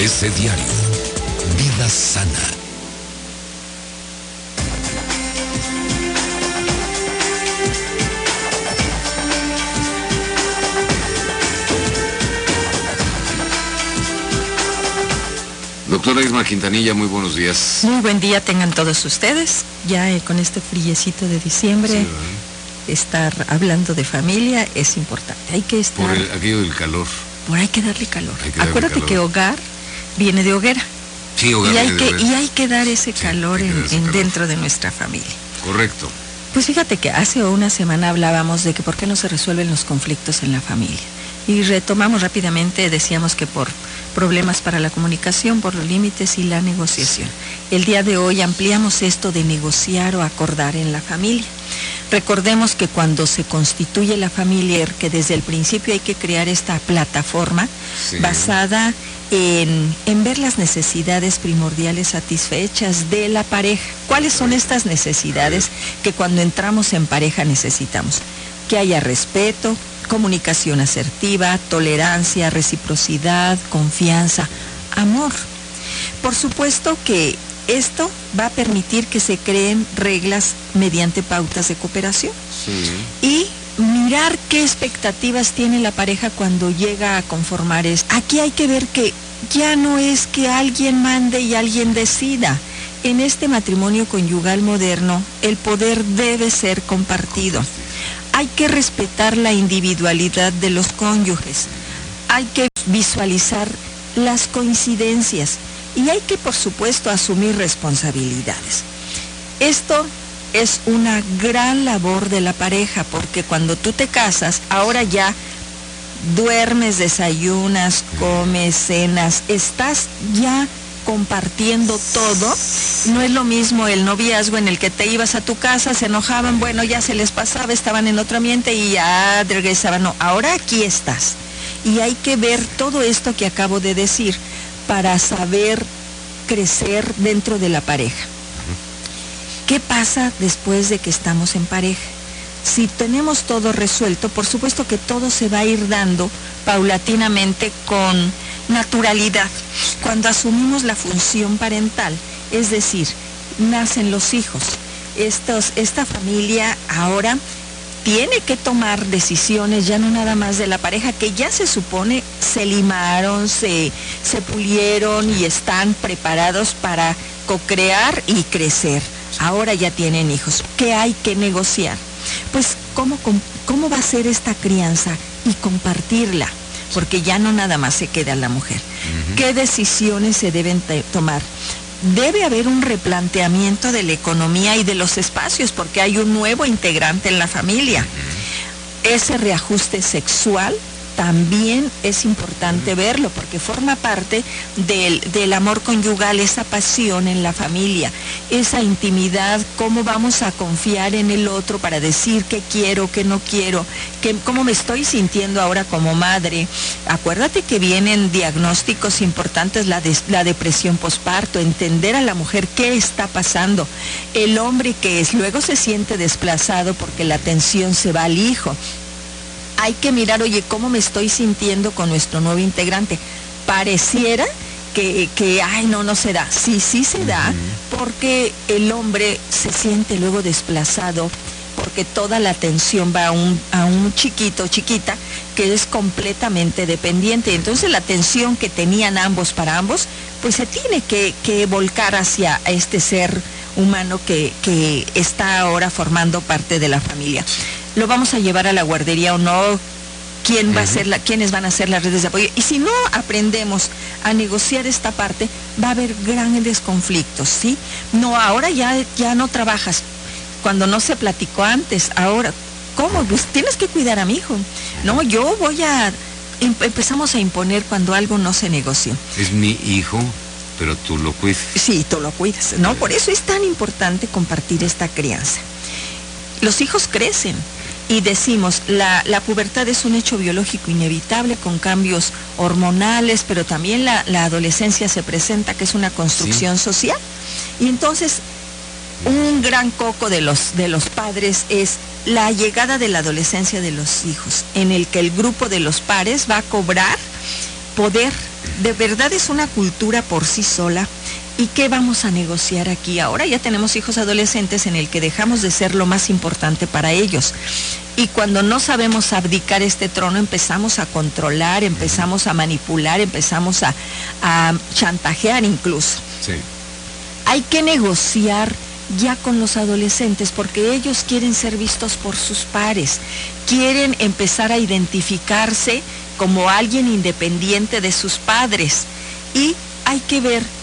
ABC Diario. Vida sana. Doctora Isma Quintanilla, muy buenos días. Muy buen día tengan todos ustedes. Ya eh, con este friecito de diciembre, estar hablando de familia es importante. Hay que estar... Por el, aquello del calor. Por hay que darle calor. Acuérdate que hogar viene de hoguera. Sí, hogar y hay que, Y hay que dar ese calor en, dentro de nuestra familia. Correcto. Pues fíjate que hace una semana hablábamos de que por qué no se resuelven los conflictos en la familia. Y retomamos rápidamente, decíamos que por problemas para la comunicación, por los límites y la negociación. El día de hoy ampliamos esto de negociar o acordar en la familia. Recordemos que cuando se constituye la familia, que desde el principio hay que crear esta plataforma basada en, en, ver las necesidades primordiales satisfechas de la pareja. ¿Cuáles son estas necesidades que cuando entramos en pareja necesitamos? Que haya respeto, comunicación asertiva, tolerancia, reciprocidad, confianza, amor. Por supuesto que esto va a permitir que se creen reglas mediante pautas de cooperación. Y mirar qué expectativas tiene la pareja cuando llega a conformar esto. Aquí hay que ver que ya no es que alguien mande y alguien decida. En este matrimonio conyugal moderno, el poder debe ser compartido hay que respetar la individualidad de los cónyuges, hay que visualizar las coincidencias y hay que, por supuesto, asumir responsabilidades. Esto es una gran labor de la pareja porque cuando tú te casas, ahora ya duermes, desayunas, comes, cenas, estás ya compartiendo todo. No es lo mismo el noviazgo en el que te ibas a tu casa, se enojaban, bueno, ya se les pasaba, estaban en otro ambiente y ya regresaban. No, ahora aquí estás. Y hay que ver todo esto que acabo de decir para saber crecer dentro de la pareja. ¿Qué pasa después de que estamos en pareja? Si tenemos todo resuelto, por supuesto que todo se va a ir dando paulatinamente con naturalidad. Cuando asumimos la función parental, es decir, nacen los hijos, Estos, esta familia ahora tiene que tomar decisiones ya no nada más de la pareja, que ya se supone se limaron, se, se pulieron y están preparados para co-crear y crecer. Ahora ya tienen hijos. ¿Qué hay que negociar? Pues cómo, cómo va a ser esta crianza y compartirla porque ya no nada más se queda la mujer. ¿Qué decisiones se deben tomar? Debe haber un replanteamiento de la economía y de los espacios, porque hay un nuevo integrante en la familia. Ese reajuste sexual también es importante verlo porque forma parte del, amor conyugal, esa pasión en la familia, esa intimidad, cómo vamos a confiar en el otro para decir qué quiero, qué no quiero, cómo me estoy sintiendo ahora como madre. Acuérdate que vienen diagnósticos importantes, la, la depresión posparto, entender a la mujer qué está pasando, el hombre que es, luego se siente desplazado porque la atención se va al hijo hay que mirar, oye, ¿cómo me estoy sintiendo con nuestro nuevo integrante? Pareciera que, que, ay, no, no se da. Sí, sí se da, porque el hombre se siente luego desplazado, porque toda la atención va a un, a un chiquito, chiquita, que es completamente dependiente. Entonces la atención que tenían ambos para ambos, pues se tiene que, que volcar hacia este ser humano que, que está ahora formando parte de la familia lo vamos a llevar a la guardería o no, quién va a ser la, quiénes van a ser las redes de apoyo. Y si no aprendemos a negociar esta parte, va a haber grandes conflictos, ¿sí? No, ahora ya, ya no trabajas. Cuando no se platicó antes, ahora, ¿cómo? Pues tienes que cuidar a mi hijo. No, yo voy a em, empezamos a imponer cuando algo no se negoció. Es mi hijo, pero tú lo cuidas. Sí, tú lo cuidas, ¿no? Por eso es tan importante compartir esta crianza. Los hijos crecen, y decimos, la, la, pubertad es un hecho biológico inevitable con cambios hormonales, pero también la, adolescencia se presenta que es una construcción social. Y entonces, un gran coco de los, de los padres es la llegada de la adolescencia de los hijos, en el que el grupo de los pares va a cobrar poder de verdad es una cultura por sí sola. ¿Y qué vamos a negociar aquí? Ahora ya tenemos hijos adolescentes en el que dejamos de ser lo más importante para ellos. Y cuando no sabemos abdicar este trono, empezamos a controlar, empezamos a manipular, empezamos a, a chantajear incluso. Sí. Hay que negociar ya con los adolescentes porque ellos quieren ser vistos por sus pares, quieren empezar a identificarse como alguien independiente de sus padres y hay que ver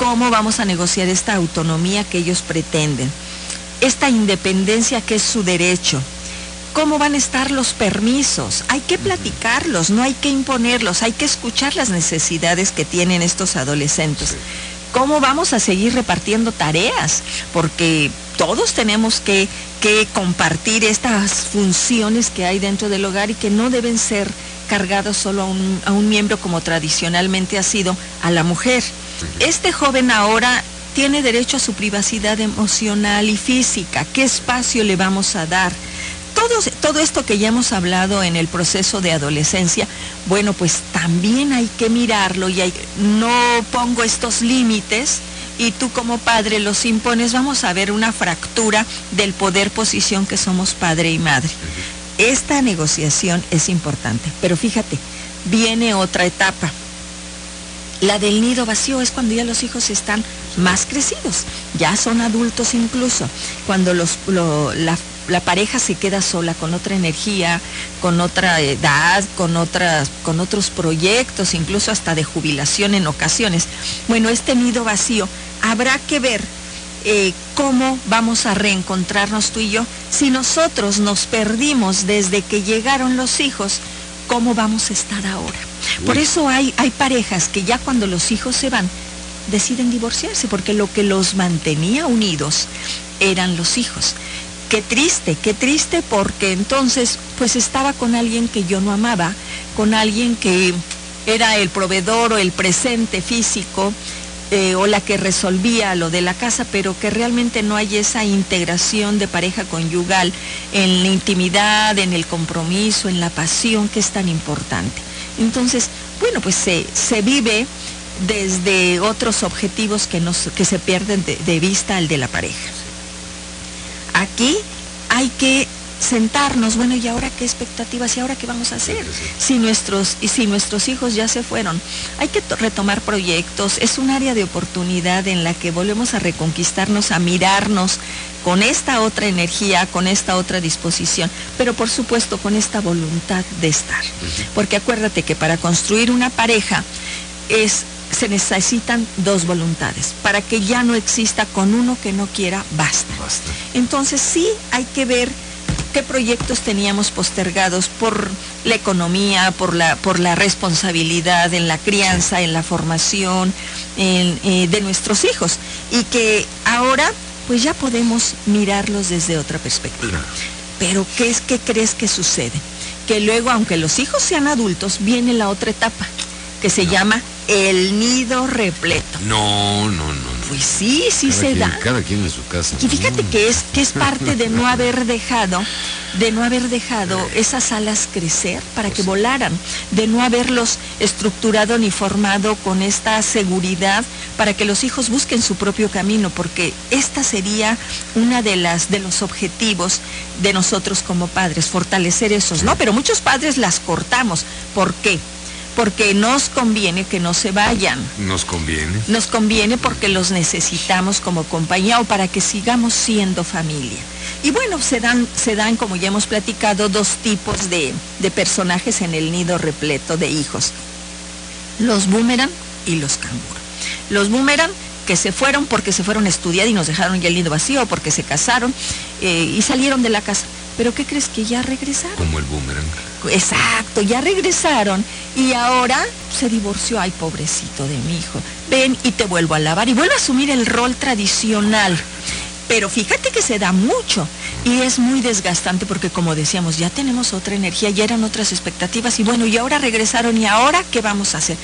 cómo vamos a negociar esta autonomía que ellos pretenden, esta independencia que es su derecho. ¿Cómo van a estar los permisos? Hay que platicarlos, no hay que imponerlos, hay que escuchar las necesidades que tienen estos adolescentes. ¿Cómo vamos a seguir repartiendo tareas? Porque todos tenemos que, que, compartir estas funciones que hay dentro del hogar y que no deben ser cargadas solo a un, a un miembro como tradicionalmente ha sido a la mujer. Este joven ahora tiene derecho a su privacidad emocional y física. ¿Qué espacio le vamos a dar? Todo, todo, esto que ya hemos hablado en el proceso de adolescencia, bueno, pues también hay que mirarlo y hay, no pongo estos límites y tú como padre los impones, vamos a ver una fractura del poder posición que somos padre y madre. Esta negociación es importante, pero fíjate, viene otra etapa. La del nido vacío es cuando ya los hijos están más crecidos, ya son adultos incluso, cuando los, lo, la la pareja se queda sola con otra energía, con otra edad, con otras, con otros proyectos, incluso hasta de jubilación en ocasiones. Bueno, este nido vacío habrá que ver eh, cómo vamos a reencontrarnos tú y yo. Si nosotros nos perdimos desde que llegaron los hijos, ¿cómo vamos a estar ahora? Por eso hay, hay parejas que ya cuando los hijos se van, deciden divorciarse, porque lo que los mantenía unidos eran los hijos qué triste, qué triste porque entonces pues estaba con alguien que yo no amaba, con alguien que era el proveedor o el presente físico eh, o la que resolvía lo de la casa, pero que realmente no hay esa integración de pareja conyugal en la intimidad, en el compromiso, en la pasión que es tan importante. Entonces, bueno, pues se, se vive desde otros objetivos que, nos, que se pierden de, de vista al de la pareja aquí hay que sentarnos, bueno, ¿y ahora qué expectativas? ¿Y ahora qué vamos a hacer? Si nuestros, y si nuestros hijos ya se fueron, hay que retomar proyectos, es un área de oportunidad en la que volvemos a reconquistarnos, a mirarnos con esta otra energía, con esta otra disposición, pero por supuesto con esta voluntad de estar. Porque acuérdate que para construir una pareja es se necesitan dos voluntades. Para que ya no exista con uno que no quiera, basta. Basta. Entonces sí hay que ver qué proyectos teníamos postergados por la economía, por la, por la responsabilidad en la crianza, en la formación en, eh, de nuestros hijos. Y que ahora pues ya podemos mirarlos desde otra perspectiva. Pero ¿qué es que crees que sucede? Que luego, aunque los hijos sean adultos, viene la otra etapa, que se llama el nido repleto. No, no, no. Pues sí, sí cada se quien, da. Cada quien en su casa. Y fíjate que es, que es parte de no haber dejado, de no haber dejado esas alas crecer para que volaran, de no haberlos estructurado ni formado con esta seguridad para que los hijos busquen su propio camino, porque esta sería una de las de los objetivos de nosotros como padres, fortalecer esos, ¿no? Pero muchos padres las cortamos. ¿Por qué? Porque nos conviene que no se vayan. Nos conviene. Nos conviene porque los necesitamos como compañía o para que sigamos siendo familia. Y bueno, se dan, se dan como ya hemos platicado, dos tipos de, de personajes en el nido repleto de hijos. Los boomerang y los canguro. Los boomerang que se fueron porque se fueron a estudiar y nos dejaron ya el nido vacío, porque se casaron eh, y salieron de la casa. Pero ¿qué crees que ya regresaron? Como el boomerang. Exacto, ya regresaron y ahora se divorció. Ay, pobrecito de mi hijo. Ven y te vuelvo a lavar y vuelvo a asumir el rol tradicional. Pero fíjate que se da mucho y es muy desgastante porque como decíamos, ya tenemos otra energía, ya eran otras expectativas y bueno, y ahora regresaron y ahora ¿qué vamos a hacer?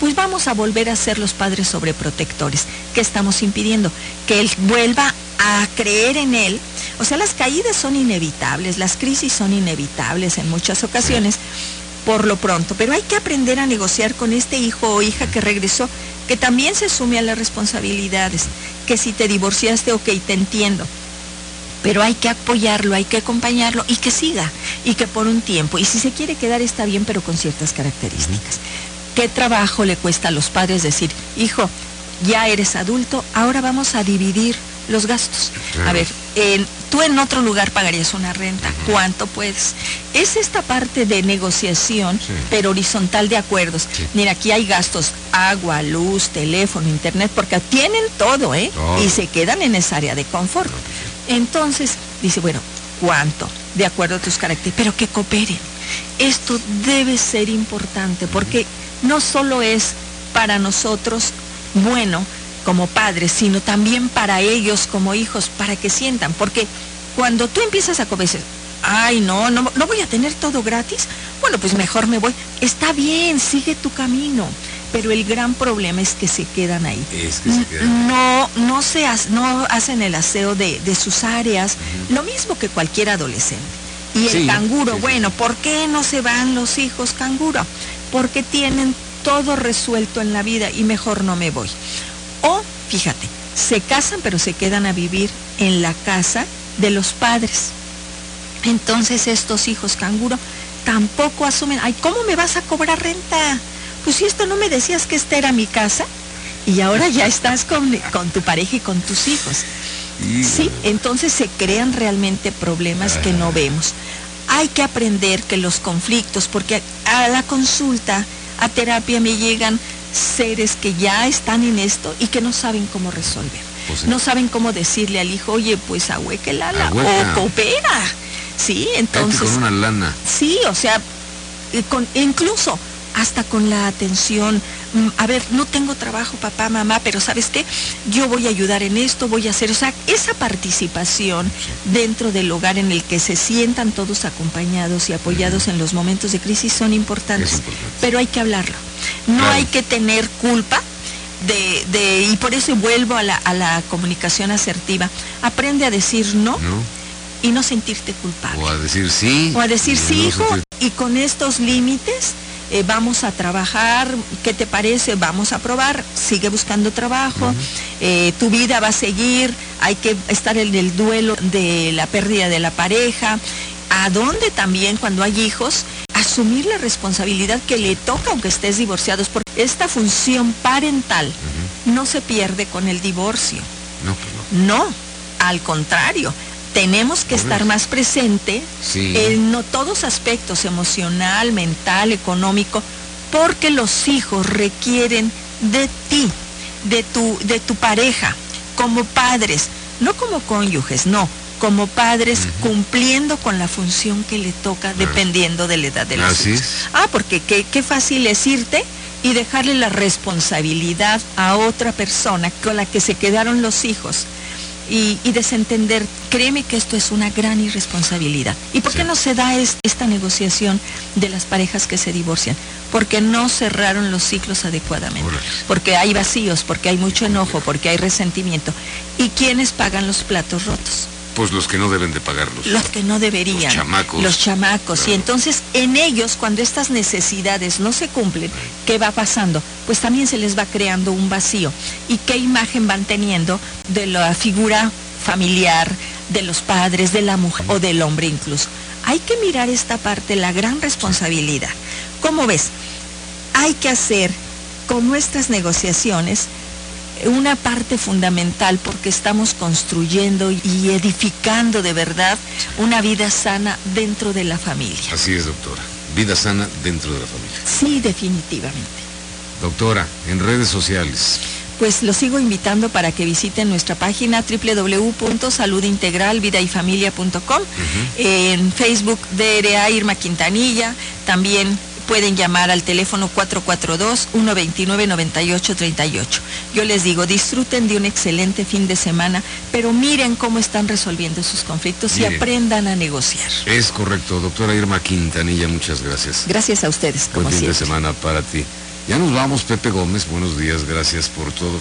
Pues vamos a volver a ser los padres sobreprotectores. ¿Qué estamos impidiendo? Que él vuelva a creer en él. O sea, las caídas son inevitables, las crisis son inevitables en muchas ocasiones, por lo pronto, pero hay que aprender a negociar con este hijo o hija que regresó, que también se sume a las responsabilidades, que si te divorciaste, ok, te entiendo, pero hay que apoyarlo, hay que acompañarlo y que siga, y que por un tiempo, y si se quiere quedar está bien, pero con ciertas características. ¿Qué trabajo le cuesta a los padres decir, hijo, ya eres adulto, ahora vamos a dividir los gastos? A ver, tú en otro lugar pagarías una renta, ¿cuánto puedes? Es esta parte de negociación, pero horizontal de acuerdos. Mira, aquí hay gastos, agua, luz, teléfono, internet, porque tienen todo, ¿eh? Y se quedan en esa área de confort. Entonces, dice, bueno, ¿cuánto? De acuerdo a tus caracteres, pero que cooperen. Esto debe ser importante porque no solo es para nosotros bueno como padres, sino también para ellos como hijos, para que sientan, porque cuando tú empiezas a comer, ay, no, no, no voy a tener todo gratis, bueno, pues mejor me voy. Está bien, sigue tu camino pero el gran problema es que se quedan ahí. Es que se quedan no, no, se no hacen el aseo de, sus áreas, lo mismo que cualquier adolescente. Y el canguro, bueno, ¿por qué no se van los hijos canguro? Porque tienen todo resuelto en la vida y mejor no me voy. O, fíjate, se casan pero se quedan a vivir en la casa de los padres. Entonces estos hijos canguro tampoco asumen, ay, ¿cómo me vas a cobrar renta? pues si esto no me decías que esta era mi casa y ahora ya estás con, tu pareja y con tus hijos. Sí, entonces se crean realmente problemas que no vemos. Hay que aprender que los conflictos, porque a la consulta, a terapia me llegan seres que ya están en esto y que no saben cómo resolver. Pues no saben cómo decirle al hijo, oye, pues ahueque el ala o coopera. Sí, entonces. con una lana. Sí, o sea, con, incluso hasta con la atención. Mm, a ver, no tengo trabajo, papá, mamá, pero ¿sabes qué? Yo voy a ayudar en esto, voy a hacer, o sea, esa participación dentro del hogar en el que se sientan todos acompañados y apoyados en los momentos de crisis son importantes, pero hay que hablarlo. No hay que tener culpa de, de, y por eso vuelvo a la, a la comunicación asertiva. Aprende a decir no, y no sentirte culpable. O a decir sí. O a decir sí, hijo, y con estos límites eh, vamos a trabajar, ¿qué te parece? Vamos a probar, sigue buscando trabajo, eh, tu vida va a seguir, hay que estar en el duelo de la pérdida de la pareja, a dónde también cuando hay hijos, asumir la responsabilidad que le toca aunque estés divorciados, porque esta función parental no se pierde con el divorcio. No, pues no. no, al contrario, tenemos que estar más presente en no, todos aspectos, emocional, mental, económico, porque los hijos requieren de ti, de tu, de tu pareja, como padres, no como cónyuges, no, como padres cumpliendo con la función que le toca dependiendo de la edad de los hijos. Ah, porque qué, qué fácil es irte y dejarle la responsabilidad a otra persona con la que se quedaron los hijos y, desentender. Créeme que esto es una gran irresponsabilidad. ¿Y por qué no se da esta negociación de las parejas que se divorcian? Porque no cerraron los ciclos adecuadamente. Porque hay vacíos, porque hay mucho enojo, porque hay resentimiento. ¿Y quiénes pagan los platos rotos? Pues los que no deben de pagarlos. Los que no deberían. Los chamacos. Los chamacos. Y entonces en ellos, cuando estas necesidades no se cumplen, ¿qué va pasando? Pues también se les va creando un vacío. ¿Y qué imagen van teniendo de la figura familiar, de los padres, de la mujer o del hombre incluso? Hay que mirar esta parte, la gran responsabilidad. ¿Cómo ves? Hay que hacer con nuestras negociaciones una parte fundamental porque estamos construyendo y edificando de verdad una vida sana dentro de la familia. Así es, doctora. Vida sana dentro de la familia. Sí, definitivamente. Doctora, en redes sociales. Pues los sigo invitando para que visiten nuestra página www.saludintegralvidayfamilia.com, en Facebook DRA Irma Quintanilla, también pueden llamar al teléfono 442-129-9838. Yo les digo, disfruten de un excelente fin de semana, pero miren cómo están resolviendo sus conflictos y aprendan a negociar. Es correcto, doctora Irma Quintanilla, muchas gracias. Gracias a ustedes. Buen fin de semana para ti. Ya nos vamos, Pepe Gómez, buenos días, gracias por todo.